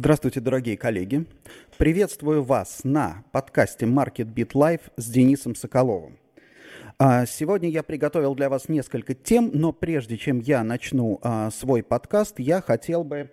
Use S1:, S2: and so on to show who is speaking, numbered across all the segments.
S1: Здравствуйте, дорогие коллеги. Приветствую вас на подкасте Market Beat Live с Денисом Соколовым. А, сегодня я приготовил для вас несколько тем, но прежде чем я начну а, свой подкаст, я хотел бы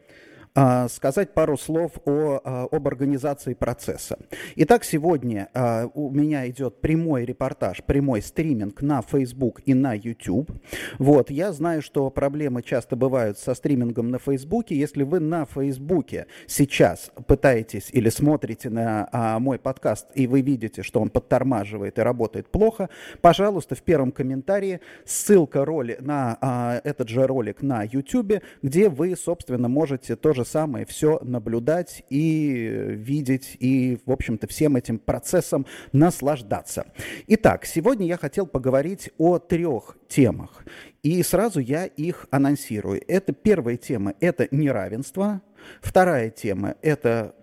S1: сказать пару слов о, а, об организации процесса. Итак, сегодня а, у меня идет прямой репортаж, прямой стриминг на Facebook и на YouTube. Вот, я знаю, что проблемы часто бывают со стримингом на Facebook. Если вы на Facebook сейчас пытаетесь или смотрите на а, мой подкаст, и вы видите, что он подтормаживает и работает плохо, пожалуйста, в первом комментарии ссылка роли на а, этот же ролик на YouTube, где вы, собственно, можете тоже самое все наблюдать и видеть, и, в общем-то, всем этим процессом наслаждаться. Итак, сегодня я хотел поговорить о трех темах, и сразу я их анонсирую. Это первая тема – это неравенство, вторая тема – это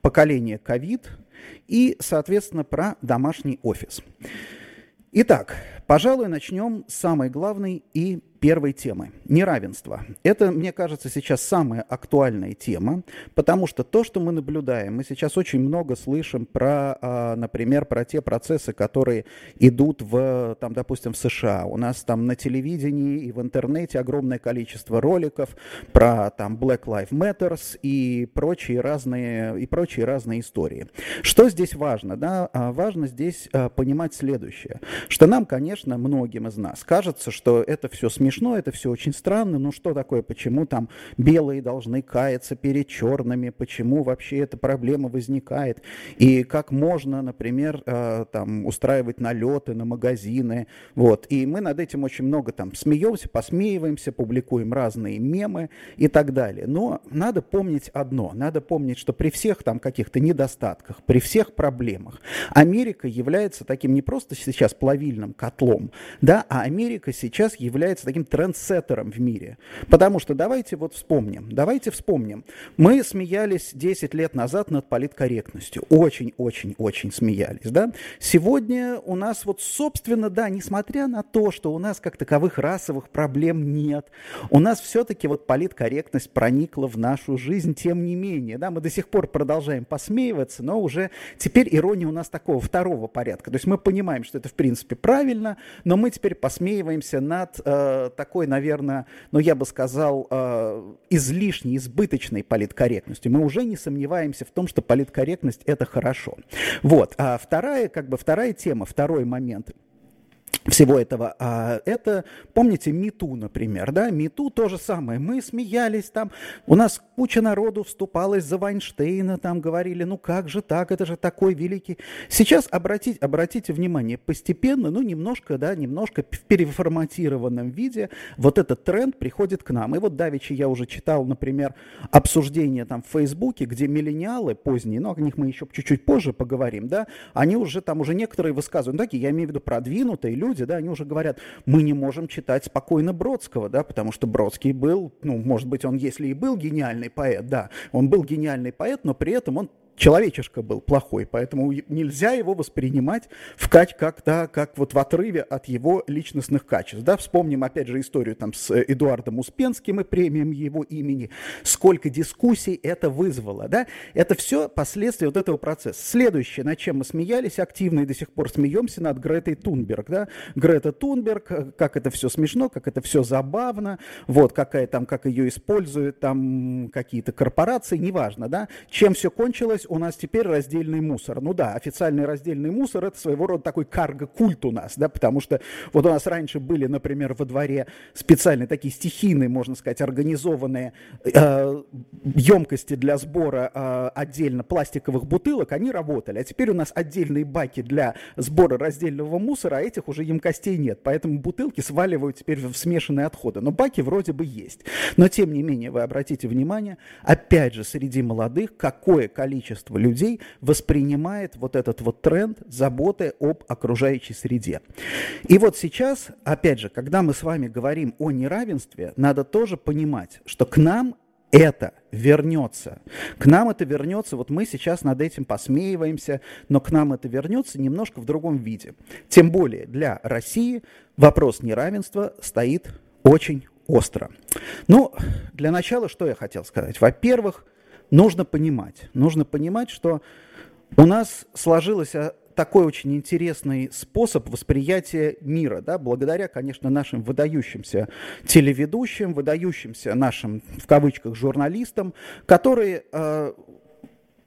S1: поколение ковид, и, соответственно, про домашний офис. Итак, пожалуй, начнем с самой главной и первой темы – неравенство. Это, мне кажется, сейчас самая актуальная тема, потому что то, что мы наблюдаем, мы сейчас очень много слышим про, а, например, про те процессы, которые идут в, там, допустим, в США. У нас там на телевидении и в интернете огромное количество роликов про там Black Lives Matters и прочие разные, и прочие разные истории. Что здесь важно? Да? А, важно здесь а, понимать следующее, что нам, конечно, многим из нас кажется, что это все смешно, смешно, это все очень странно, но что такое, почему там белые должны каяться перед черными, почему вообще эта проблема возникает, и как можно, например, э, там устраивать налеты на магазины, вот, и мы над этим очень много там смеемся, посмеиваемся, публикуем разные мемы и так далее, но надо помнить одно, надо помнить, что при всех там каких-то недостатках, при всех проблемах, Америка является таким не просто сейчас плавильным котлом, да, а Америка сейчас является таким трендсеттером в мире. Потому что давайте вот вспомним, давайте вспомним. Мы смеялись 10 лет назад над политкорректностью. Очень-очень-очень смеялись, да? Сегодня у нас вот, собственно, да, несмотря на то, что у нас как таковых расовых проблем нет, у нас все-таки вот политкорректность проникла в нашу жизнь, тем не менее, да, мы до сих пор продолжаем посмеиваться, но уже теперь ирония у нас такого второго порядка. То есть мы понимаем, что это в принципе правильно, но мы теперь посмеиваемся над э, такой, наверное, ну я бы сказал, э, излишней, избыточной политкорректностью. Мы уже не сомневаемся в том, что политкорректность это хорошо. Вот. А вторая, как бы вторая тема, второй момент – всего этого. А это, помните, МИТУ, например, да, МИТУ то же самое. Мы смеялись там, у нас куча народу вступалась за Вайнштейна, там говорили, ну как же так, это же такой великий. Сейчас обратите, обратите внимание, постепенно, ну немножко, да, немножко в переформатированном виде вот этот тренд приходит к нам. И вот давеча я уже читал, например, обсуждение там в Фейсбуке, где миллениалы поздние, но о них мы еще чуть-чуть позже поговорим, да, они уже там уже некоторые высказывают, ну, такие, я имею в виду продвинутые люди, люди, да, они уже говорят, мы не можем читать спокойно Бродского, да, потому что Бродский был, ну, может быть, он, если и был гениальный поэт, да, он был гениальный поэт, но при этом он человечишка был плохой, поэтому нельзя его воспринимать в как, как, да, как вот в отрыве от его личностных качеств. Да? Вспомним опять же историю там с Эдуардом Успенским и премием его имени, сколько дискуссий это вызвало. Да? Это все последствия вот этого процесса. Следующее, над чем мы смеялись активно и до сих пор смеемся, над Гретой Тунберг. Да? Грета Тунберг, э, как это все смешно, как это все забавно, вот, какая там, как ее используют там какие-то корпорации, неважно, да, чем все кончилось, есть у нас теперь раздельный мусор. Ну да, официальный раздельный мусор это своего рода такой карго-культ у нас, да, потому что вот у нас раньше были, например, во дворе специальные такие стихийные, можно сказать, организованные э, емкости для сбора э, отдельно пластиковых бутылок, они работали. А теперь у нас отдельные баки для сбора раздельного мусора, а этих уже емкостей нет. Поэтому бутылки сваливают теперь в смешанные отходы. Но баки вроде бы есть. Но тем не менее, вы обратите внимание, опять же, среди молодых какое количество количество людей воспринимает вот этот вот тренд заботы об окружающей среде. И вот сейчас, опять же, когда мы с вами говорим о неравенстве, надо тоже понимать, что к нам это вернется. К нам это вернется, вот мы сейчас над этим посмеиваемся, но к нам это вернется немножко в другом виде. Тем более для России вопрос неравенства стоит очень остро. Ну, для начала, что я хотел сказать? Во-первых, нужно понимать. Нужно понимать, что у нас сложилось такой очень интересный способ восприятия мира, да, благодаря, конечно, нашим выдающимся телеведущим, выдающимся нашим, в кавычках, журналистам, которые э,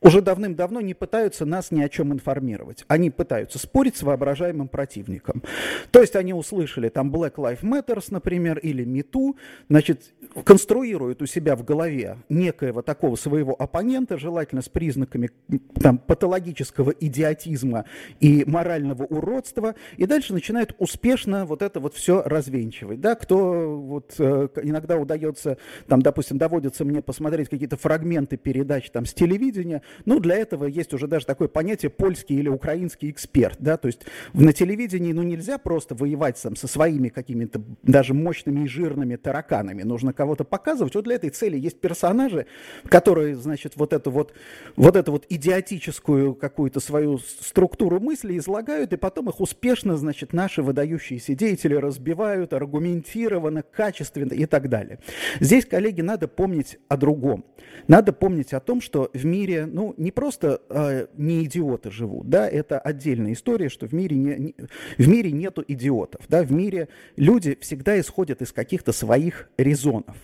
S1: уже давным-давно не пытаются нас ни о чем информировать. Они пытаются спорить с воображаемым противником. То есть они услышали там Black Lives Matter, например, или MeToo, значит, конструируют у себя в голове некоего такого своего оппонента, желательно с признаками там, патологического идиотизма и морального уродства, и дальше начинают успешно вот это вот все развенчивать. Да? Кто вот э, иногда удается, там, допустим, доводится мне посмотреть какие-то фрагменты передач там, с телевидения, ну, для этого есть уже даже такое понятие польский или украинский эксперт, да, то есть на телевидении, ну, нельзя просто воевать там со своими какими-то даже мощными и жирными тараканами, нужно кого-то показывать. Вот для этой цели есть персонажи, которые, значит, вот эту вот, вот эту вот идиотическую какую-то свою структуру мысли излагают, и потом их успешно, значит, наши выдающиеся деятели разбивают аргументированно, качественно и так далее. Здесь, коллеги, надо помнить о другом. Надо помнить о том, что в мире, ну, не просто э, не идиоты живут, да, это отдельная история, что в мире, не, не, в мире нету идиотов, да, в мире люди всегда исходят из каких-то своих резонов.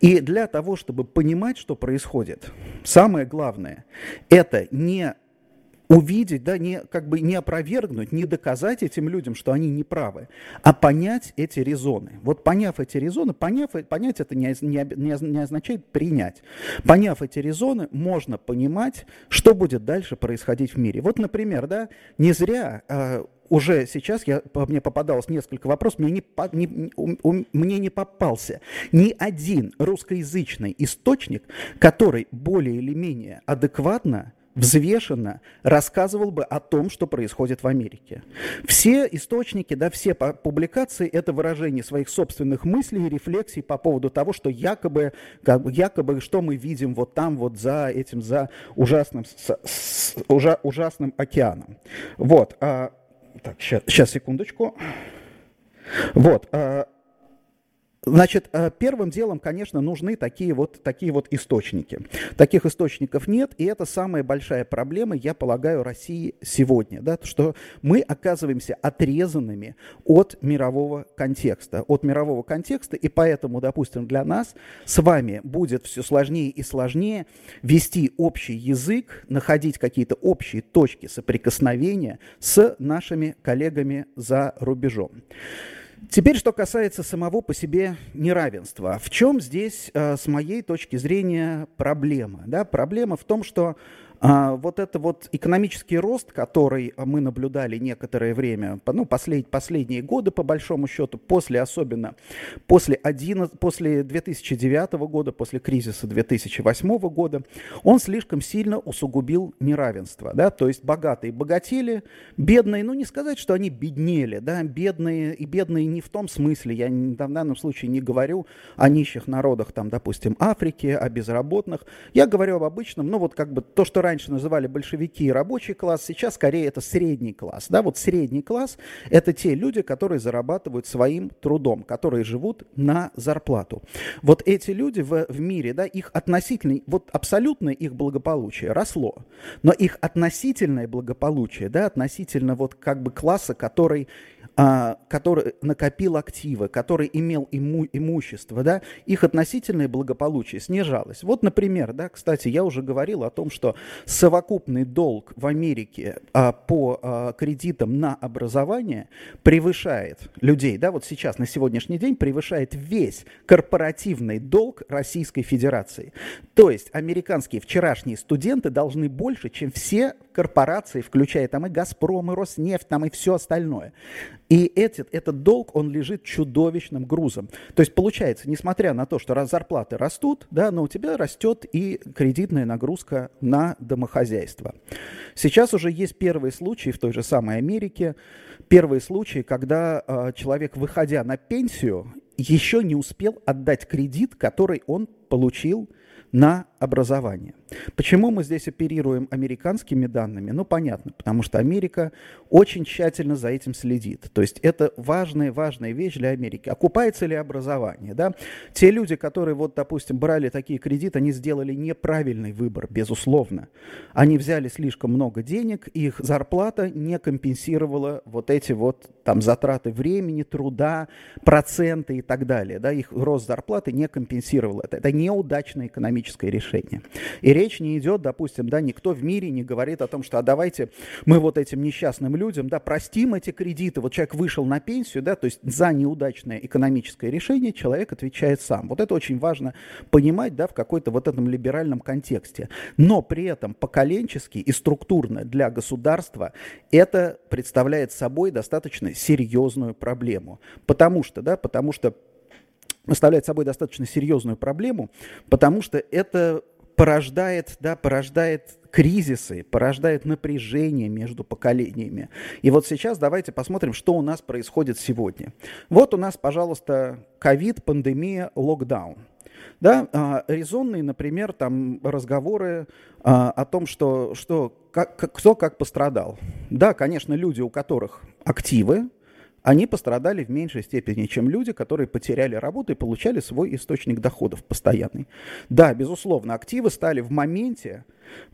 S1: И для того, чтобы понимать, что происходит, самое главное, это не увидеть, да, не, как бы не опровергнуть, не доказать этим людям, что они не правы, а понять эти резоны. Вот поняв эти резоны, поняв, понять это не, не, не означает принять. Поняв эти резоны, можно понимать, что будет дальше происходить в мире. Вот, например, да, не зря э, уже сейчас я, мне попадалось несколько вопросов, мне не, не, у, мне не попался ни один русскоязычный источник, который более или менее адекватно взвешенно рассказывал бы о том, что происходит в Америке. Все источники, да, все публикации – это выражение своих собственных мыслей и рефлексий по поводу того, что якобы, как бы, якобы что мы видим вот там, вот за этим, за ужасным, с, с, ужа, ужасным океаном. Вот. А, так, сейчас, секундочку. Вот. А, Значит, э, первым делом, конечно, нужны такие вот, такие вот источники. Таких источников нет, и это самая большая проблема, я полагаю, России сегодня, да, что мы оказываемся отрезанными от мирового контекста, от мирового контекста, и поэтому, допустим, для нас с вами будет все сложнее и сложнее вести общий язык, находить какие-то общие точки соприкосновения с нашими коллегами за рубежом. Теперь, что касается самого по себе неравенства. В чем здесь, э, с моей точки зрения, проблема? Да, проблема в том, что вот это вот экономический рост, который мы наблюдали некоторое время, ну, послед, последние годы, по большому счету, после особенно, после, 11, после 2009 года, после кризиса 2008 года, он слишком сильно усугубил неравенство, да, то есть богатые богатели, бедные, ну, не сказать, что они беднели, да, бедные, и бедные не в том смысле, я в данном случае не говорю о нищих народах, там, допустим, Африки, о безработных, я говорю об обычном, ну, вот как бы то, что раньше называли большевики рабочий класс, сейчас скорее это средний класс. Да? Вот средний класс – это те люди, которые зарабатывают своим трудом, которые живут на зарплату. Вот эти люди в, в мире, да, их относительное, вот абсолютное их благополучие росло, но их относительное благополучие, да, относительно вот как бы класса, который который накопил активы, который имел иму, имущество, да, их относительное благополучие снижалось. Вот, например, да, кстати, я уже говорил о том, что совокупный долг в Америке а, по а, кредитам на образование превышает людей, да, вот сейчас, на сегодняшний день, превышает весь корпоративный долг Российской Федерации. То есть американские вчерашние студенты должны больше, чем все корпорации, включая там и «Газпром», и «Роснефть», там и все остальное. И этот, этот долг, он лежит чудовищным грузом. То есть получается, несмотря на то, что раз зарплаты растут, да, но у тебя растет и кредитная нагрузка на домохозяйство. Сейчас уже есть первые случаи в той же самой Америке, первые случаи, когда э, человек, выходя на пенсию, еще не успел отдать кредит, который он получил на образование. Почему мы здесь оперируем американскими данными? Ну, понятно, потому что Америка очень тщательно за этим следит. То есть это важная, важная вещь для Америки. Окупается ли образование? Да? Те люди, которые, вот, допустим, брали такие кредиты, они сделали неправильный выбор, безусловно. Они взяли слишком много денег, их зарплата не компенсировала вот эти вот там затраты времени, труда, проценты и так далее. Да? Их рост зарплаты не компенсировал это. Это неудачное экономическое решение. И речь не идет, допустим, да, никто в мире не говорит о том, что а давайте мы вот этим несчастным людям, да, простим эти кредиты. Вот человек вышел на пенсию, да, то есть за неудачное экономическое решение человек отвечает сам. Вот это очень важно понимать, да, в какой-то вот этом либеральном контексте. Но при этом поколенчески и структурно для государства это представляет собой достаточно серьезную проблему. Потому что, да, потому что представляет собой достаточно серьезную проблему, потому что это порождает, да, порождает кризисы, порождает напряжение между поколениями. И вот сейчас давайте посмотрим, что у нас происходит сегодня. Вот у нас, пожалуйста, ковид, пандемия, локдаун. Да, а, резонные, например, там разговоры а, о том, что, что как, кто как пострадал. Да, конечно, люди, у которых активы, они пострадали в меньшей степени, чем люди, которые потеряли работу и получали свой источник доходов постоянный. Да, безусловно, активы стали в моменте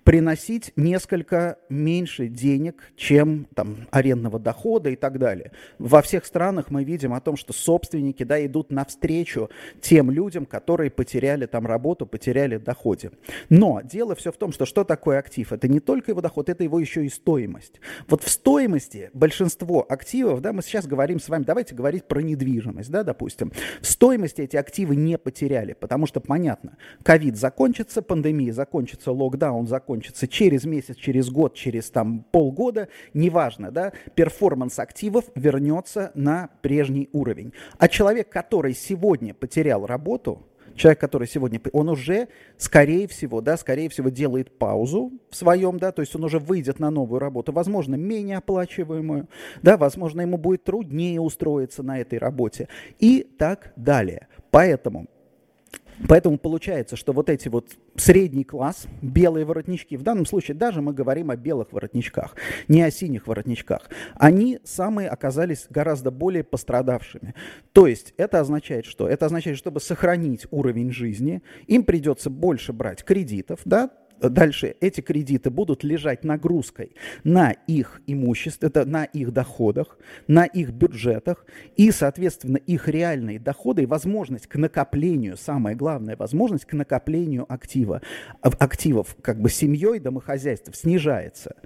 S1: приносить несколько меньше денег, чем там, арендного дохода и так далее. Во всех странах мы видим о том, что собственники да, идут навстречу тем людям, которые потеряли там работу, потеряли доходе. Но дело все в том, что что такое актив? Это не только его доход, это его еще и стоимость. Вот в стоимости большинство активов, да, мы сейчас говорим с вами, давайте говорить про недвижимость, да, допустим. В стоимости эти активы не потеряли, потому что, понятно, ковид закончится, пандемия закончится, локдаун он закончится через месяц, через год, через там полгода, неважно, да, перформанс активов вернется на прежний уровень. А человек, который сегодня потерял работу, человек, который сегодня, он уже, скорее всего, да, скорее всего, делает паузу в своем, да, то есть он уже выйдет на новую работу, возможно, менее оплачиваемую, да, возможно, ему будет труднее устроиться на этой работе и так далее. Поэтому Поэтому получается, что вот эти вот средний класс, белые воротнички, в данном случае даже мы говорим о белых воротничках, не о синих воротничках, они самые оказались гораздо более пострадавшими. То есть это означает что? Это означает, чтобы сохранить уровень жизни, им придется больше брать кредитов, да, дальше эти кредиты будут лежать нагрузкой на их имущество, это на их доходах, на их бюджетах, и, соответственно, их реальные доходы и возможность к накоплению, самое главное, возможность к накоплению актива, активов как бы семьей, домохозяйств снижается.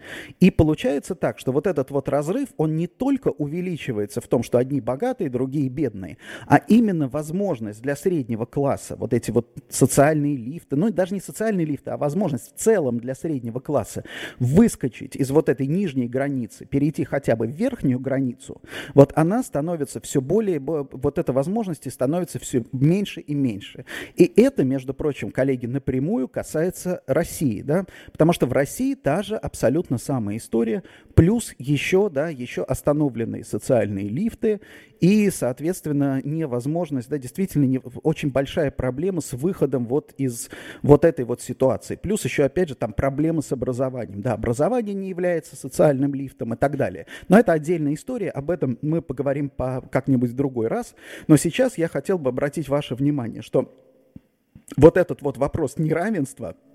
S1: И получается так, что вот этот вот разрыв, он не только увеличивается в том, что одни богатые, другие бедные, а именно возможность для среднего класса, вот эти вот социальные лифты, ну даже не социальные лифты, а возможность возможность в целом для среднего класса выскочить из вот этой нижней границы, перейти хотя бы в верхнюю границу, вот она становится все более, вот эта возможность становится все меньше и меньше. И это, между прочим, коллеги, напрямую касается России, да, потому что в России та же абсолютно самая история, плюс еще, да, еще остановленные социальные лифты и, соответственно, невозможность, да, действительно не, очень большая проблема с выходом вот из вот этой вот ситуации. Плюс еще, опять же, там проблемы с образованием. Да, образование не является социальным лифтом и так далее. Но это отдельная история, об этом мы поговорим по, как-нибудь в другой раз. Но сейчас я хотел бы обратить ваше внимание, что вот этот вот вопрос неравенства –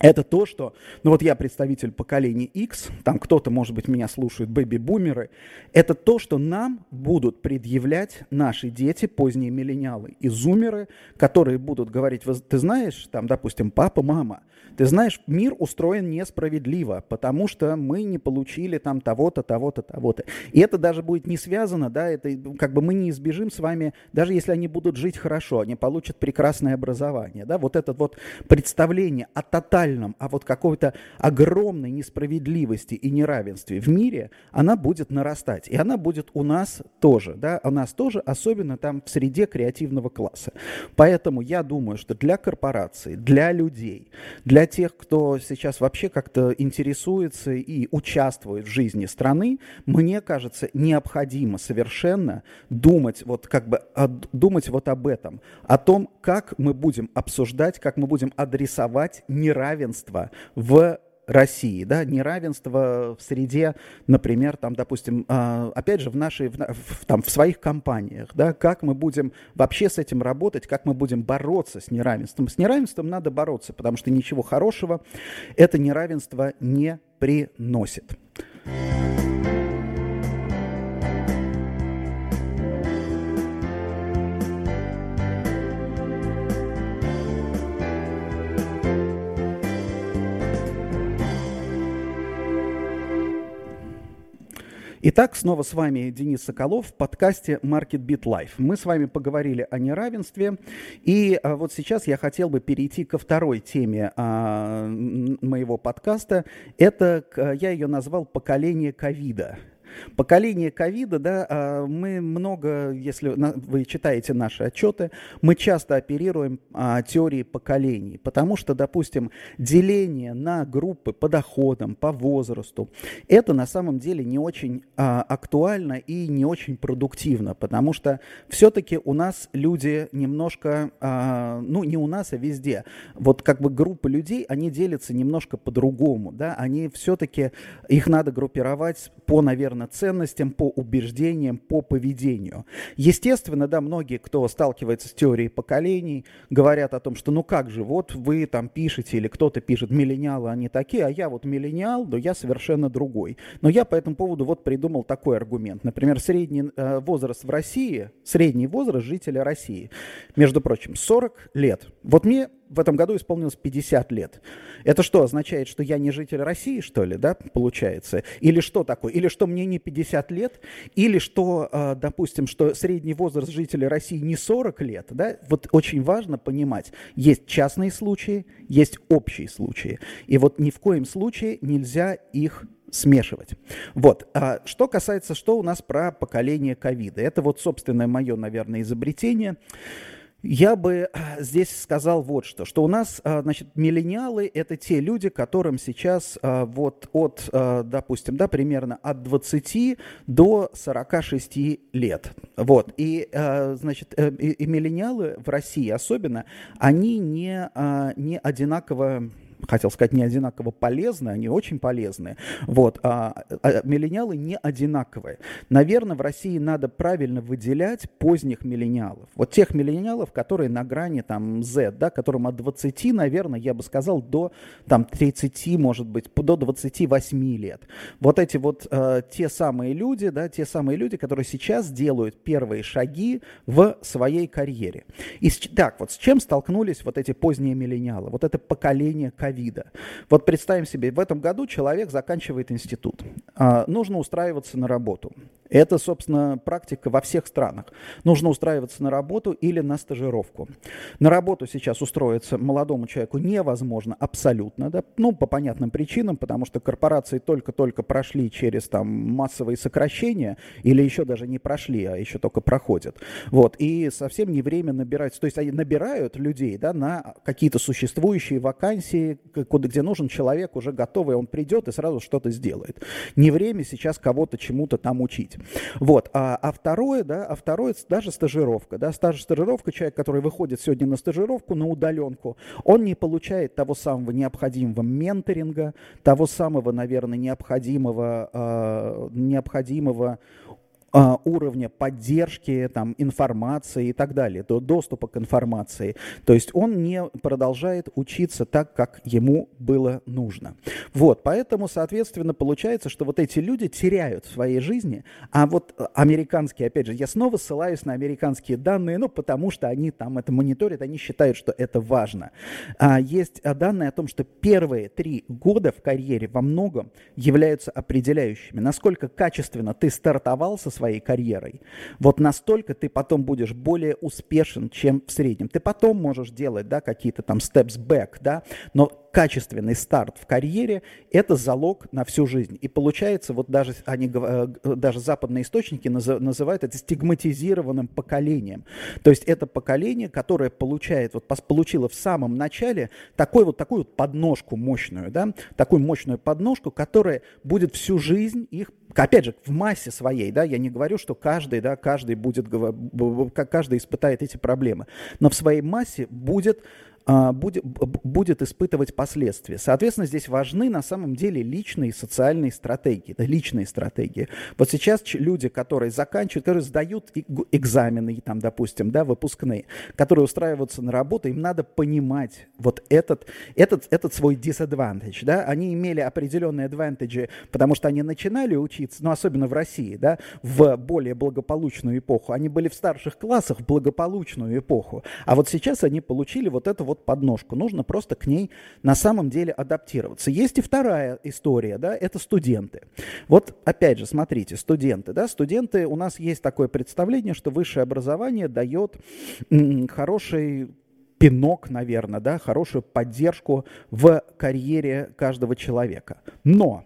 S1: это то, что, ну вот я представитель поколения X, там кто-то, может быть, меня слушают, бэби-бумеры, это то, что нам будут предъявлять наши дети, поздние миллениалы и зумеры, которые будут говорить, ты знаешь, там, допустим, папа, мама, ты знаешь, мир устроен несправедливо, потому что мы не получили там того-то, того-то, того-то. И это даже будет не связано, да, это как бы мы не избежим с вами, даже если они будут жить хорошо, они получат прекрасное образование, да, вот это вот представление о тотальном глобальном, а вот какой-то огромной несправедливости и неравенстве в мире, она будет нарастать. И она будет у нас тоже, да, у нас тоже, особенно там в среде креативного класса. Поэтому я думаю, что для корпораций, для людей, для тех, кто сейчас вообще как-то интересуется и участвует в жизни страны, мне кажется, необходимо совершенно думать вот как бы думать вот об этом, о том, как мы будем обсуждать, как мы будем адресовать неравенство в России, да, неравенство в среде, например, там, допустим, а, опять же, в нашей, в, там, в своих компаниях, да, как мы будем вообще с этим работать, как мы будем бороться с неравенством. С неравенством надо бороться, потому что ничего хорошего это неравенство не приносит. Итак, снова с вами Денис Соколов в подкасте Market Beat Life. Мы с вами поговорили о неравенстве, и а, вот сейчас я хотел бы перейти ко второй теме а, моего подкаста. Это, я ее назвал «Поколение ковида». Поколение ковида, да, а, мы много, если вы читаете наши отчеты, мы часто оперируем а, теорией поколений, потому что, допустим, деление на группы по доходам, по возрасту, это на самом деле не очень а, актуально и не очень продуктивно, потому что все-таки у нас люди немножко, ну не у нас, а везде, вот как бы группы людей, они делятся немножко по-другому, да, они все-таки, их надо группировать по, наверное, ценностям, по убеждениям, по поведению. Естественно, да, многие, кто сталкивается с теорией поколений, говорят о том, что ну как же, вот вы там пишете или кто-то пишет, миллениалы они такие, а я вот миллениал, но я совершенно другой. Но я по этому поводу вот придумал такой аргумент. Например, средний э, возраст в России, средний возраст жителя России, между прочим, 40 лет. Вот мне в этом году исполнилось 50 лет. Это что, означает, что я не житель России, что ли, да, получается? Или что такое? Или что мне не 50 лет? Или что, а, допустим, что средний возраст жителя России не 40 лет, да? Вот очень важно понимать, есть частные случаи, есть общие случаи. И вот ни в коем случае нельзя их смешивать. Вот. А что касается, что у нас про поколение ковида. Это вот, собственное мое, наверное, изобретение. Я бы а, здесь сказал вот что, что у нас, а, значит, миллениалы – это те люди, которым сейчас а, вот от, допустим, да, примерно от 20 до 46 лет. Вот. И, значит, э, и, и миллениалы в России особенно, они не, не одинаково хотел сказать, не одинаково полезны, они очень полезны. Вот. А, а миллениалы не одинаковые. Наверное, в России надо правильно выделять поздних миллениалов. Вот тех миллениалов, которые на грани там Z, да, которым от 20, наверное, я бы сказал, до там 30, может быть, до 28 лет. Вот эти вот э, те самые люди, да, те самые люди, которые сейчас делают первые шаги в своей карьере. И так, вот с чем столкнулись вот эти поздние миллениалы? Вот это поколение ковида. Вот представим себе, в этом году человек заканчивает институт. А, нужно устраиваться на работу. Это, собственно, практика во всех странах. Нужно устраиваться на работу или на стажировку. На работу сейчас устроиться молодому человеку невозможно абсолютно, да? ну, по понятным причинам, потому что корпорации только-только прошли через там массовые сокращения, или еще даже не прошли, а еще только проходят. Вот, и совсем не время набирать, то есть они набирают людей, да, на какие-то существующие вакансии, куда, где нужен человек уже готовый, он придет и сразу что-то сделает. Не время сейчас кого-то чему-то там учить. Вот. А, а второе, да, а второе, даже стажировка, да, стаж, стажировка, человек, который выходит сегодня на стажировку, на удаленку, он не получает того самого необходимого менторинга, того самого, наверное, необходимого, э, необходимого уровня поддержки там, информации и так далее, до доступа к информации. То есть он не продолжает учиться так, как ему было нужно. Вот, поэтому, соответственно, получается, что вот эти люди теряют в своей жизни, а вот американские, опять же, я снова ссылаюсь на американские данные, ну, потому что они там это мониторят, они считают, что это важно. А, есть данные о том, что первые три года в карьере во многом являются определяющими, насколько качественно ты стартовал со своей карьерой, вот настолько ты потом будешь более успешен, чем в среднем. Ты потом можешь делать, да, какие-то там steps back, да, но качественный старт в карьере – это залог на всю жизнь. И получается, вот даже, они, э, даже западные источники называют это стигматизированным поколением. То есть это поколение, которое получает, вот получило в самом начале такой вот, такую вот подножку мощную, да, такую мощную подножку, которая будет всю жизнь их опять же, в массе своей, да, я не говорю, что каждый, да, каждый будет, каждый испытает эти проблемы, но в своей массе будет будет, будет испытывать последствия. Соответственно, здесь важны на самом деле личные социальные стратегии, да, личные стратегии. Вот сейчас люди, которые заканчивают, которые сдают экзамены, там, допустим, да, выпускные, которые устраиваются на работу, им надо понимать вот этот, этот, этот свой disadvantage, да, они имели определенные advantage, потому что они начинали учиться, ну, особенно в России, да, в более благополучную эпоху, они были в старших классах в благополучную эпоху, а вот сейчас они получили вот это вот вот подножку. Нужно просто к ней на самом деле адаптироваться. Есть и вторая история, да, это студенты. Вот опять же, смотрите, студенты, да, студенты, у нас есть такое представление, что высшее образование дает хороший пинок, наверное, да, хорошую поддержку в карьере каждого человека. Но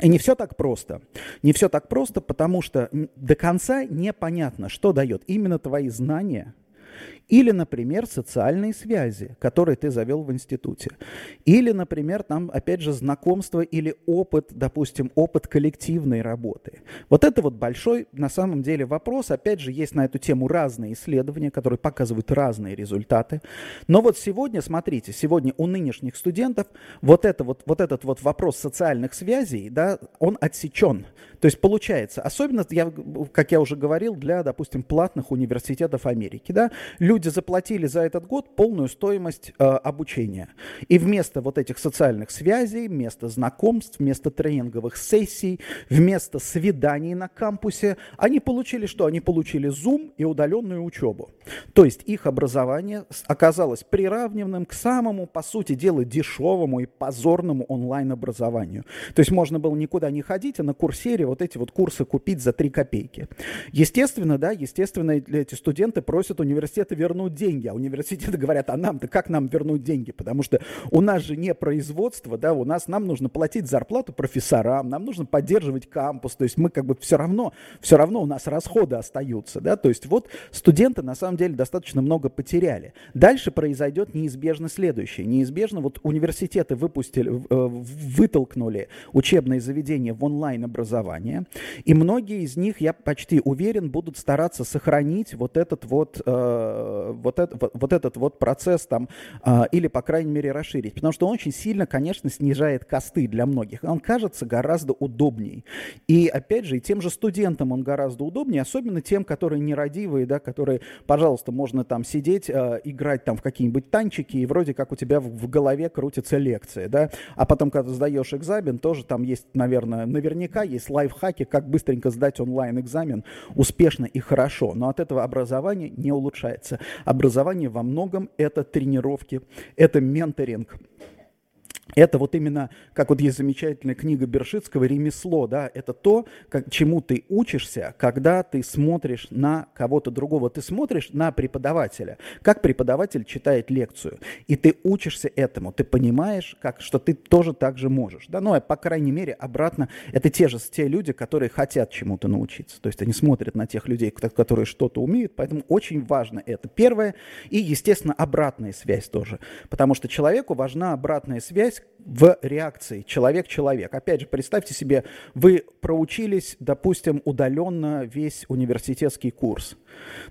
S1: и не все так просто. Не все так просто, потому что до конца непонятно, что дает именно твои знания – или, например, социальные связи, которые ты завел в институте. Или, например, там, опять же, знакомство или опыт, допустим, опыт коллективной работы. Вот это вот большой, на самом деле, вопрос. Опять же, есть на эту тему разные исследования, которые показывают разные результаты. Но вот сегодня, смотрите, сегодня у нынешних студентов вот, это вот, вот этот вот вопрос социальных связей, да, он отсечен. То есть получается, особенно, я, как я уже говорил, для, допустим, платных университетов Америки, да, люди люди заплатили за этот год полную стоимость э, обучения. И вместо вот этих социальных связей, вместо знакомств, вместо тренинговых сессий, вместо свиданий на кампусе, они получили что? Они получили Zoom и удаленную учебу. То есть их образование оказалось приравненным к самому, по сути дела, дешевому и позорному онлайн-образованию. То есть можно было никуда не ходить, а на курсере вот эти вот курсы купить за 3 копейки. Естественно, да, естественно, эти студенты просят университеты вернуть вернуть деньги, а университеты говорят, а нам-то как нам вернуть деньги? Потому что у нас же не производство, да, у нас нам нужно платить зарплату профессорам, нам нужно поддерживать кампус, то есть мы как бы все равно, все равно у нас расходы остаются, да, то есть вот студенты на самом деле достаточно много потеряли. Дальше произойдет неизбежно следующее. Неизбежно вот университеты выпустили, э, вытолкнули учебные заведения в онлайн-образование, и многие из них, я почти уверен, будут стараться сохранить вот этот вот э, вот, это, вот, вот этот вот процесс там, э, или, по крайней мере, расширить. Потому что он очень сильно, конечно, снижает косты для многих. Он кажется гораздо удобней. И, опять же, и тем же студентам он гораздо удобнее, особенно тем, которые нерадивые, да, которые, пожалуйста, можно там сидеть, э, играть там в какие-нибудь танчики, и вроде как у тебя в голове крутится лекция, да, а потом, когда сдаешь экзамен, тоже там есть, наверное, наверняка есть лайфхаки, как быстренько сдать онлайн-экзамен успешно и хорошо, но от этого образование не улучшается. Образование во многом это тренировки, это менторинг, это вот именно, как вот есть замечательная книга Бершицкого «Ремесло», да, это то, как, чему ты учишься, когда ты смотришь на кого-то другого. Ты смотришь на преподавателя, как преподаватель читает лекцию, и ты учишься этому, ты понимаешь, как, что ты тоже так же можешь. Да? Ну, а по крайней мере, обратно, это те же те люди, которые хотят чему-то научиться. То есть они смотрят на тех людей, которые что-то умеют, поэтому очень важно это. Первое, и, естественно, обратная связь тоже. Потому что человеку важна обратная связь, в реакции человек-человек. Опять же, представьте себе, вы проучились, допустим, удаленно весь университетский курс.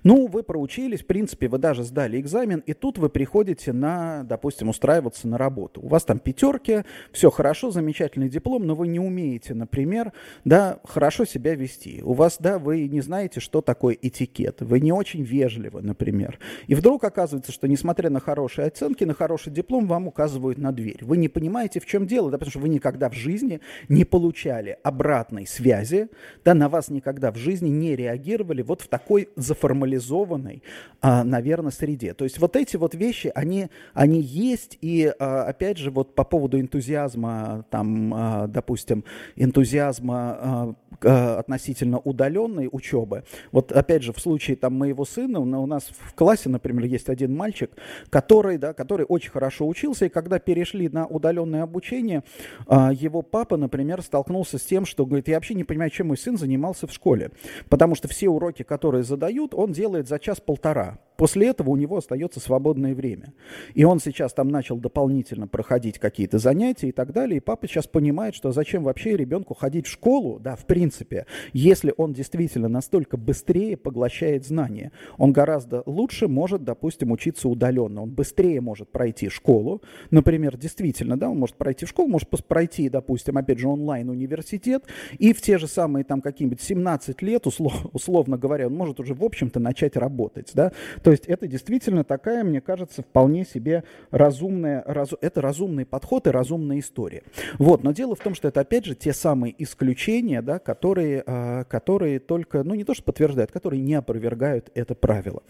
S1: Ну, вы проучились, в принципе, вы даже сдали экзамен, и тут вы приходите на, допустим, устраиваться на работу. У вас там пятерки, все хорошо, замечательный диплом, но вы не умеете, например, да, хорошо себя вести. У вас, да, вы не знаете, что такое этикет, вы не очень вежливы, например. И вдруг оказывается, что несмотря на хорошие оценки, на хороший диплом, вам указывают на дверь. Вы не понимаете, в чем дело, да, потому что вы никогда в жизни не получали обратной связи, да, на вас никогда в жизни не реагировали вот в такой заформализованной, а, наверное, среде. То есть вот эти вот вещи, они, они есть, и а, опять же, вот по поводу энтузиазма, там, а, допустим, энтузиазма а, относительно удаленной учебы, вот опять же, в случае там моего сына, у нас в классе, например, есть один мальчик, который, да, который очень хорошо учился, и когда перешли на удаленное обучение, а, его папа, например, столкнулся с тем, что говорит, я вообще не понимаю, чем мой сын занимался в школе, потому что все уроки, которые задают, он делает за час-полтора. После этого у него остается свободное время. И он сейчас там начал дополнительно проходить какие-то занятия и так далее. И папа сейчас понимает, что зачем вообще ребенку ходить в школу, да, в принципе, если он действительно настолько быстрее поглощает знания. Он гораздо лучше может, допустим, учиться удаленно. Он быстрее может пройти школу. Например, действительно, да, он может пройти школу, может пройти, допустим, опять же, онлайн-университет. И в те же самые там какие-нибудь 17 лет, услов, условно говоря, он может уже, в общем-то, начать работать, да. То то есть это действительно такая, мне кажется, вполне себе разумная, раз, это разумный подход и разумная история. Вот, но дело в том, что это опять же те самые исключения, да, которые, а, которые только, ну не то что подтверждают, которые не опровергают это правило.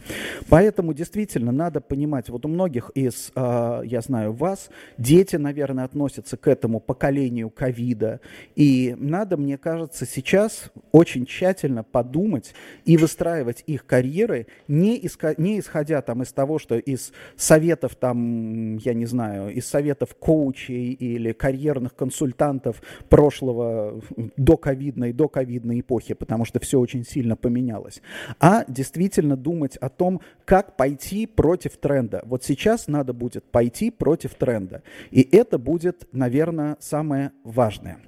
S1: Поэтому действительно надо понимать, вот у многих из, а, я знаю, вас, дети, наверное, относятся к этому поколению ковида, и надо, мне кажется, сейчас очень тщательно подумать и выстраивать их карьеры не, иска, не не исходя там из того, что из советов там, я не знаю, из советов коучей или карьерных консультантов прошлого до ковидной, до ковидной эпохи, потому что все очень сильно поменялось, а действительно думать о том, как пойти против тренда. Вот сейчас надо будет пойти против тренда. И это будет, наверное, самое важное.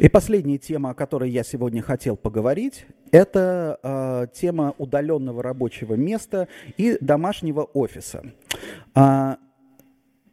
S1: И последняя тема, о которой я сегодня хотел поговорить, это э, тема удаленного рабочего места и домашнего офиса. Э,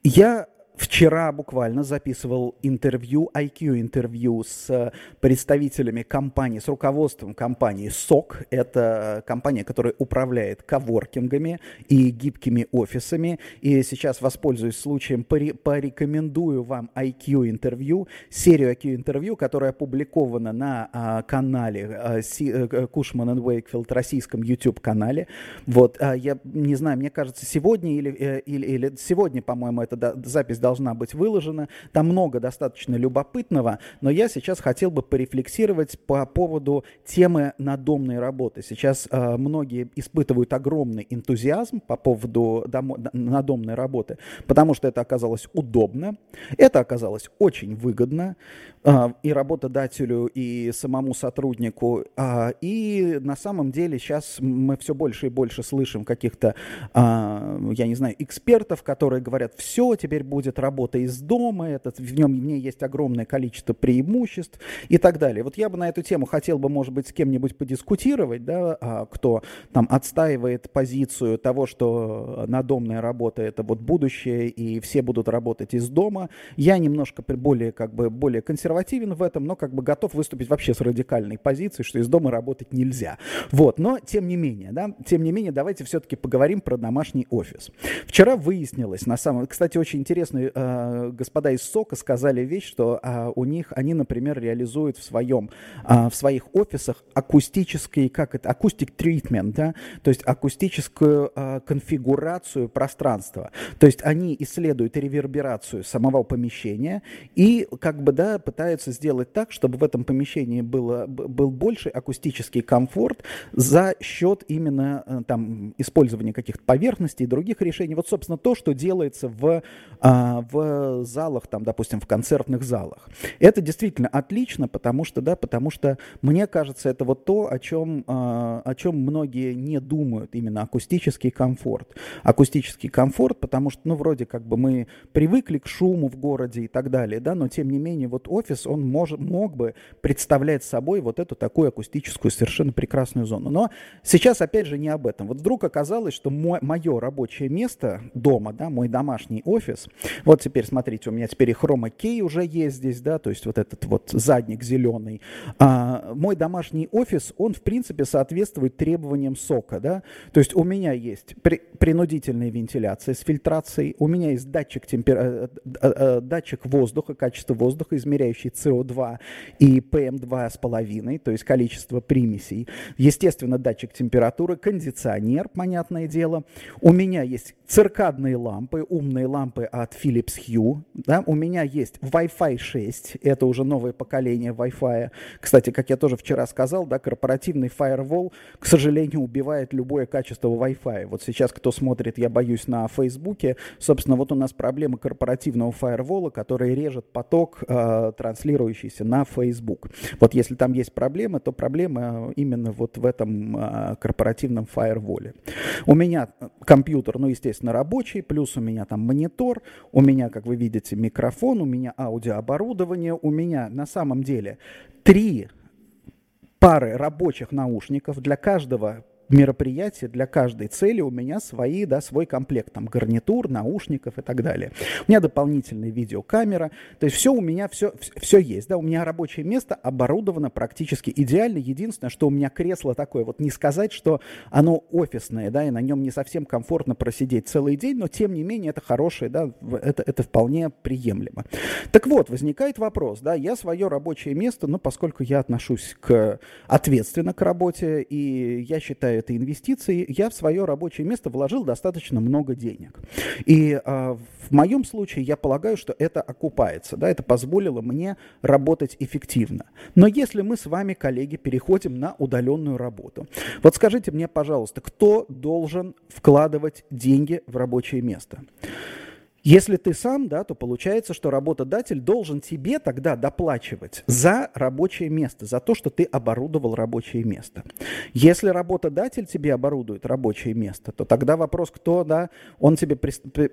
S1: я Вчера буквально записывал интервью, IQ-интервью с представителями компании, с руководством компании SOC. Это компания, которая управляет коворкингами и гибкими офисами. И сейчас воспользуюсь случаем, порекомендую вам IQ-интервью, серию IQ-интервью, которая опубликована на а, канале Си, а, Кушман и Уэйкфилд, российском YouTube-канале. Вот, а, я не знаю, мне кажется, сегодня или, э, или, или сегодня, по-моему, эта запись должна быть выложена. Там много достаточно любопытного, но я сейчас хотел бы порефлексировать по поводу темы надомной работы. Сейчас э, многие испытывают огромный энтузиазм по поводу домо- надомной работы, потому что это оказалось удобно, это оказалось очень выгодно э, и работодателю, и самому сотруднику. Э, и на самом деле сейчас мы все больше и больше слышим каких-то, э, я не знаю, экспертов, которые говорят, все теперь будет будет работа из дома, этот, в нем в ней есть огромное количество преимуществ и так далее. Вот я бы на эту тему хотел бы, может быть, с кем-нибудь подискутировать, да, а, кто там отстаивает позицию того, что надомная работа это вот будущее и все будут работать из дома. Я немножко более как бы более консервативен в этом, но как бы готов выступить вообще с радикальной позицией, что из дома работать нельзя. Вот, но тем не менее, да, тем не менее, давайте все-таки поговорим про домашний офис. Вчера выяснилось, на самом, кстати, очень интересно э, господа из СОКа сказали вещь, что э, у них, они, например, реализуют в своем, э, в своих офисах акустический, как это, акустик тритмент, да, то есть акустическую э, конфигурацию пространства. То есть они исследуют реверберацию самого помещения и как бы, да, пытаются сделать так, чтобы в этом помещении было, был больше акустический комфорт за счет именно э, там использования каких-то поверхностей и других решений. Вот, собственно, то, что делается в, э, в залах, там, допустим, в концертных залах. Это действительно отлично, потому что, да, потому что мне кажется, это вот то, о чем, а, о чем многие не думают, именно акустический комфорт. Акустический комфорт, потому что, ну, вроде как бы мы привыкли к шуму в городе и так далее, да, но тем не менее вот офис, он мож, мог бы представлять собой вот эту такую акустическую совершенно прекрасную зону. Но сейчас, опять же, не об этом. Вот вдруг оказалось, что мое рабочее место дома, да, мой домашний офис, вот теперь, смотрите, у меня теперь и хрома кей уже есть здесь, да, то есть вот этот вот задник зеленый. А, мой домашний офис, он, в принципе, соответствует требованиям сока, да, то есть у меня есть при, принудительная вентиляция с фильтрацией, у меня есть датчик, темпер... Э, э, э, датчик воздуха, качество воздуха, измеряющий СО2 и ПМ2 с половиной, то есть количество примесей. Естественно, датчик температуры, кондиционер, понятное дело. У меня есть циркадные лампы, умные лампы от Philips Hue. Да? У меня есть Wi-Fi 6, это уже новое поколение Wi-Fi. Кстати, как я тоже вчера сказал, да, корпоративный firewall, к сожалению, убивает любое качество Wi-Fi. Вот сейчас, кто смотрит, я боюсь, на Фейсбуке, собственно, вот у нас проблема корпоративного firewall, который режет поток, э, транслирующийся на Facebook. Вот если там есть проблемы, то проблема именно вот в этом э, корпоративном firewall. У меня компьютер, ну, естественно, рабочий, плюс у меня там монитор, у меня, как вы видите, микрофон, у меня аудиооборудование, у меня на самом деле три пары рабочих наушников для каждого мероприятие для каждой цели у меня свои, да, свой комплект, там, гарнитур, наушников и так далее. У меня дополнительная видеокамера, то есть все у меня, все, все есть, да, у меня рабочее место оборудовано практически идеально, единственное, что у меня кресло такое, вот не сказать, что оно офисное, да, и на нем не совсем комфортно просидеть целый день, но тем не менее это хорошее, да, это, это вполне приемлемо. Так вот, возникает вопрос, да, я свое рабочее место, ну, поскольку я отношусь к, ответственно к работе, и я считаю этой инвестиции, я в свое рабочее место вложил достаточно много денег. И э, в моем случае я полагаю, что это окупается, да, это позволило мне работать эффективно. Но если мы с вами, коллеги, переходим на удаленную работу, вот скажите мне, пожалуйста, кто должен вкладывать деньги в рабочее место? Если ты сам, да, то получается, что работодатель должен тебе тогда доплачивать за рабочее место, за то, что ты оборудовал рабочее место. Если работодатель тебе оборудует рабочее место, то тогда вопрос, кто, да, он тебе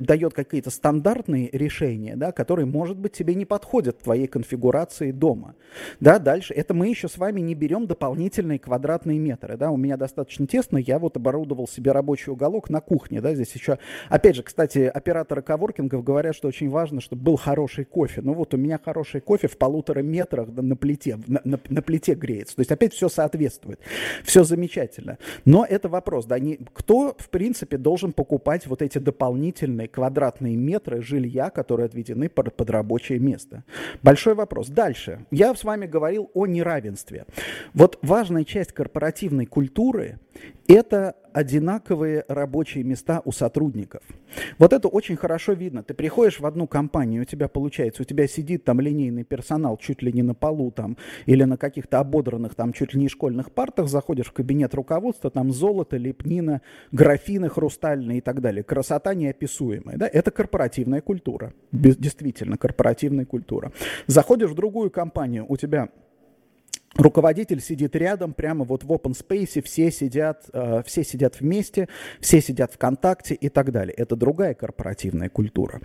S1: дает какие-то стандартные решения, да, которые, может быть, тебе не подходят в твоей конфигурации дома. Да, дальше, это мы еще с вами не берем дополнительные квадратные метры, да, у меня достаточно тесно, я вот оборудовал себе рабочий уголок на кухне, да, здесь еще, опять же, кстати, операторы коворкинга коворкингов говорят, что очень важно, чтобы был хороший кофе. Ну вот у меня хороший кофе в полутора метрах на плите, на, на, на плите греется. То есть опять все соответствует. Все замечательно. Но это вопрос, да, не, кто, в принципе, должен покупать вот эти дополнительные квадратные метры жилья, которые отведены под, под рабочее место? Большой вопрос. Дальше. Я с вами говорил о неравенстве. Вот важная часть корпоративной культуры – это одинаковые рабочие места у сотрудников. Вот это очень хорошо видно. Ты приходишь в одну компанию, у тебя получается, у тебя сидит там линейный персонал чуть ли не на полу там, или на каких-то ободранных там чуть ли не школьных партах, заходишь в кабинет руководства, там золото, лепнина, графины хрустальные и так далее. Красота неописуемая. Да? Это корпоративная культура. Действительно, корпоративная культура. Заходишь в другую компанию, у тебя Руководитель сидит рядом, прямо вот в open space, все сидят, э, все сидят вместе, все сидят ВКонтакте и так далее. Это другая корпоративная культура.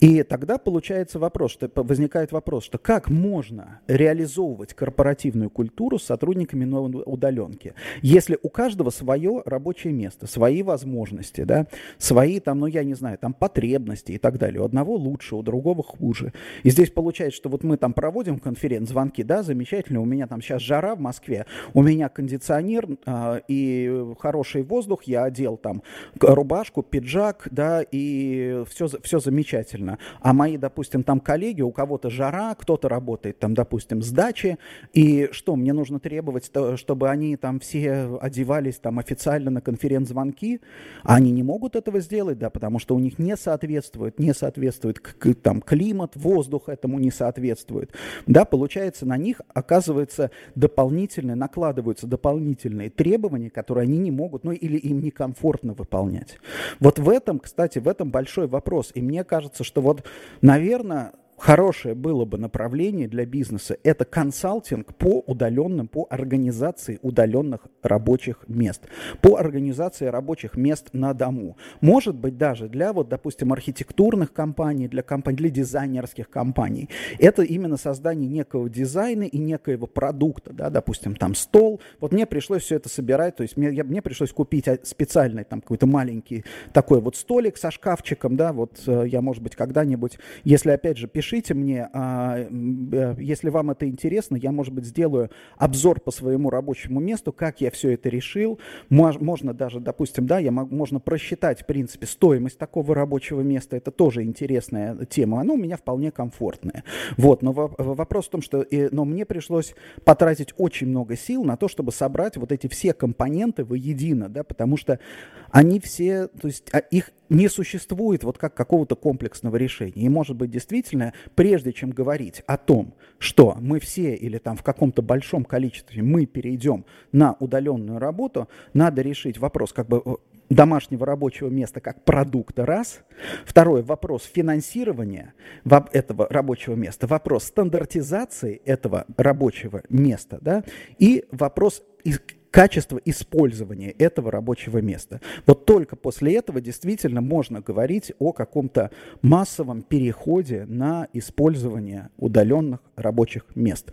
S1: И тогда получается вопрос, что возникает вопрос, что как можно реализовывать корпоративную культуру с сотрудниками на удаленке, если у каждого свое рабочее место, свои возможности, да, свои там, ну я не знаю, там потребности и так далее. У одного лучше, у другого хуже. И здесь получается, что вот мы там проводим конференц-звонки, да, замечательно, у меня там сейчас жара в Москве, у меня кондиционер э, и хороший воздух, я одел там рубашку, пиджак, да, и все, все замечательно. А мои, допустим, там коллеги, у кого-то жара, кто-то работает там, допустим, с дачи, и что, мне нужно требовать, чтобы они там все одевались там официально на конференц-звонки, а они не могут этого сделать, да, потому что у них не соответствует, не соответствует к, там климат, воздух этому не соответствует, да, получается, на них оказывается дополнительные, накладываются дополнительные требования, которые они не могут, ну или им некомфортно выполнять. Вот в этом, кстати, в этом большой вопрос. И мне кажется, что вот, наверное, хорошее было бы направление для бизнеса – это консалтинг по удаленным, по организации удаленных рабочих мест, по организации рабочих мест на дому. Может быть, даже для, вот, допустим, архитектурных компаний, для, компаний, для дизайнерских компаний. Это именно создание некого дизайна и некоего продукта, да, допустим, там стол. Вот мне пришлось все это собирать, то есть мне, я, мне пришлось купить специальный там какой-то маленький такой вот столик со шкафчиком, да, вот э, я, может быть, когда-нибудь, если, опять же, пишу Напишите мне, а, э, если вам это интересно, я, может быть, сделаю обзор по своему рабочему месту, как я все это решил. Можно даже, допустим, да, я могу, можно просчитать, в принципе, стоимость такого рабочего места. Это тоже интересная тема. Оно у меня вполне комфортное. Вот, но вопрос в том, что но мне пришлось потратить очень много сил на то, чтобы собрать вот эти все компоненты воедино, да, потому что они все, то есть а, их не существует вот как какого-то комплексного решения. И, может быть, действительно, прежде чем говорить о том, что мы все или там в каком-то большом количестве мы перейдем на удаленную работу, надо решить вопрос как бы домашнего рабочего места как продукта, раз. Второй вопрос финансирования этого рабочего места, вопрос стандартизации этого рабочего места, да, и вопрос качество использования этого рабочего места. Вот только после этого действительно можно говорить о каком-то массовом переходе на использование удаленных рабочих мест.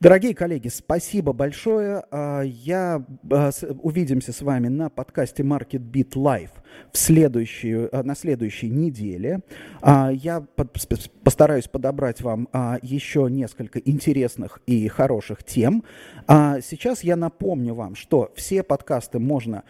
S1: Дорогие коллеги, спасибо большое. А, я а, увидимся с вами на подкасте Market Beat Live в следующую, а, на следующей неделе. Я постараюсь подобрать вам еще несколько интересных и хороших тем. Сейчас я напомню вам, что все подкасты можно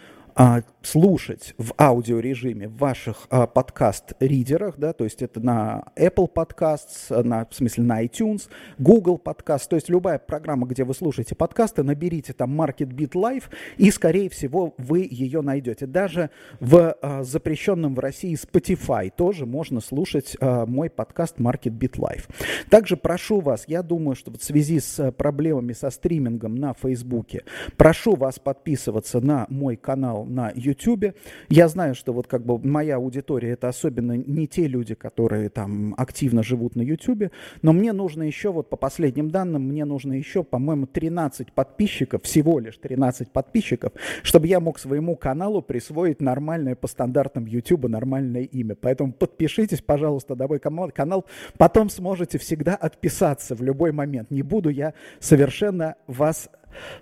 S1: слушать в аудиорежиме в ваших а, подкаст-ридерах, да, то есть это на Apple Podcasts, на, в смысле на iTunes, Google Podcasts, то есть любая программа, где вы слушаете подкасты, наберите там Market Beat Live, и, скорее всего, вы ее найдете. Даже в а, запрещенном в России Spotify тоже можно слушать а, мой подкаст Market Beat Live. Также прошу вас, я думаю, что в связи с проблемами со стримингом на Фейсбуке, прошу вас подписываться на мой канал на YouTube. Я знаю, что вот как бы моя аудитория это особенно не те люди, которые там активно живут на YouTube, но мне нужно еще, вот по последним данным, мне нужно еще, по-моему, 13 подписчиков, всего лишь 13 подписчиков, чтобы я мог своему каналу присвоить нормальное по стандартам YouTube нормальное имя. Поэтому подпишитесь, пожалуйста, на мой канал, потом сможете всегда отписаться в любой момент. Не буду я совершенно вас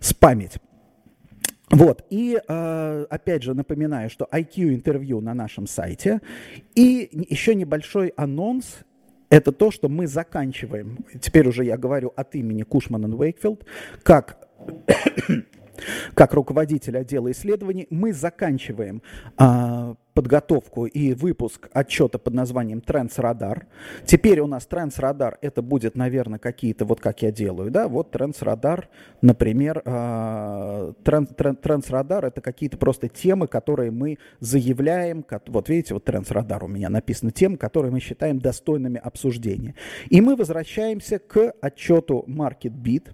S1: спамить. Вот, и э, опять же напоминаю, что IQ интервью на нашем сайте. И еще небольшой анонс. Это то, что мы заканчиваем, теперь уже я говорю от имени Кушман и Уэйкфилд, как как руководитель отдела исследований, мы заканчиваем а, подготовку и выпуск отчета под названием Radar. Теперь у нас Radar это будет, наверное, какие-то, вот как я делаю, да, вот Radar, например, Trends, Trends Radar это какие-то просто темы, которые мы заявляем, вот видите, вот Radar у меня написано, темы, которые мы считаем достойными обсуждения. И мы возвращаемся к отчету Market Beat,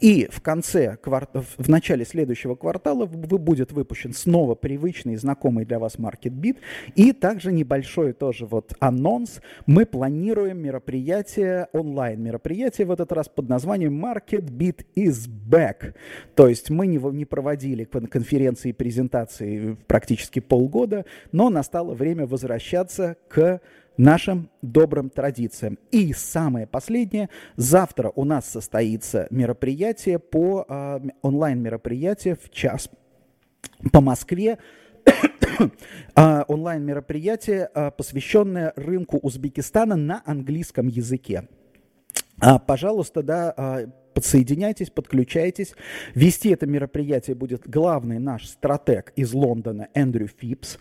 S1: и в конце, в начале следующего квартала будет выпущен снова привычный и знакомый для вас Market бит. И также небольшой тоже вот анонс. Мы планируем мероприятие, онлайн-мероприятие в этот раз под названием Market Beat is Back. То есть мы не, не проводили конференции и презентации практически полгода, но настало время возвращаться к нашим добрым традициям. И самое последнее, завтра у нас состоится мероприятие по э, онлайн-мероприятие в час по Москве А, онлайн-мероприятие, а, посвященное рынку Узбекистана на английском языке. А, пожалуйста, да, Подсоединяйтесь, подключайтесь. Вести это мероприятие будет главный наш стратег из Лондона Эндрю Фипс.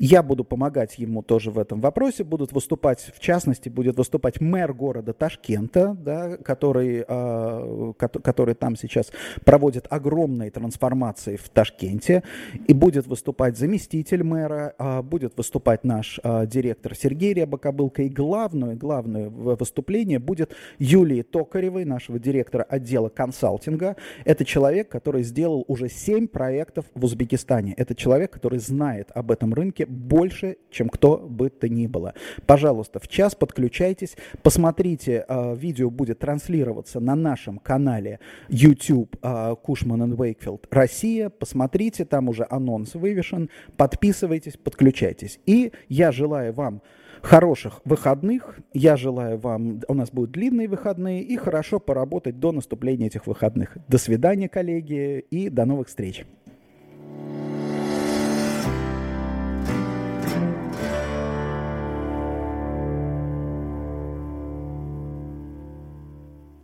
S1: Я буду помогать ему тоже в этом вопросе. Будут выступать, в частности, будет выступать мэр города Ташкента, да, который, э, который там сейчас проводит огромные трансформации в Ташкенте. И будет выступать заместитель мэра, э, будет выступать наш э, директор Сергей Рябокобылко. И главное, главное выступление будет Юлии Токаревой, нашего директора отдела консалтинга. Это человек, который сделал уже 7 проектов в Узбекистане. Это человек, который знает об этом рынке больше, чем кто бы то ни было. Пожалуйста, в час подключайтесь, посмотрите, э, видео будет транслироваться на нашем канале YouTube Кушман и Вейкфилд Россия. Посмотрите, там уже анонс вывешен. Подписывайтесь, подключайтесь. И я желаю вам хороших выходных. Я желаю вам, у нас будут длинные выходные, и хорошо поработать до наступления этих выходных. До свидания, коллеги, и до новых встреч. thank you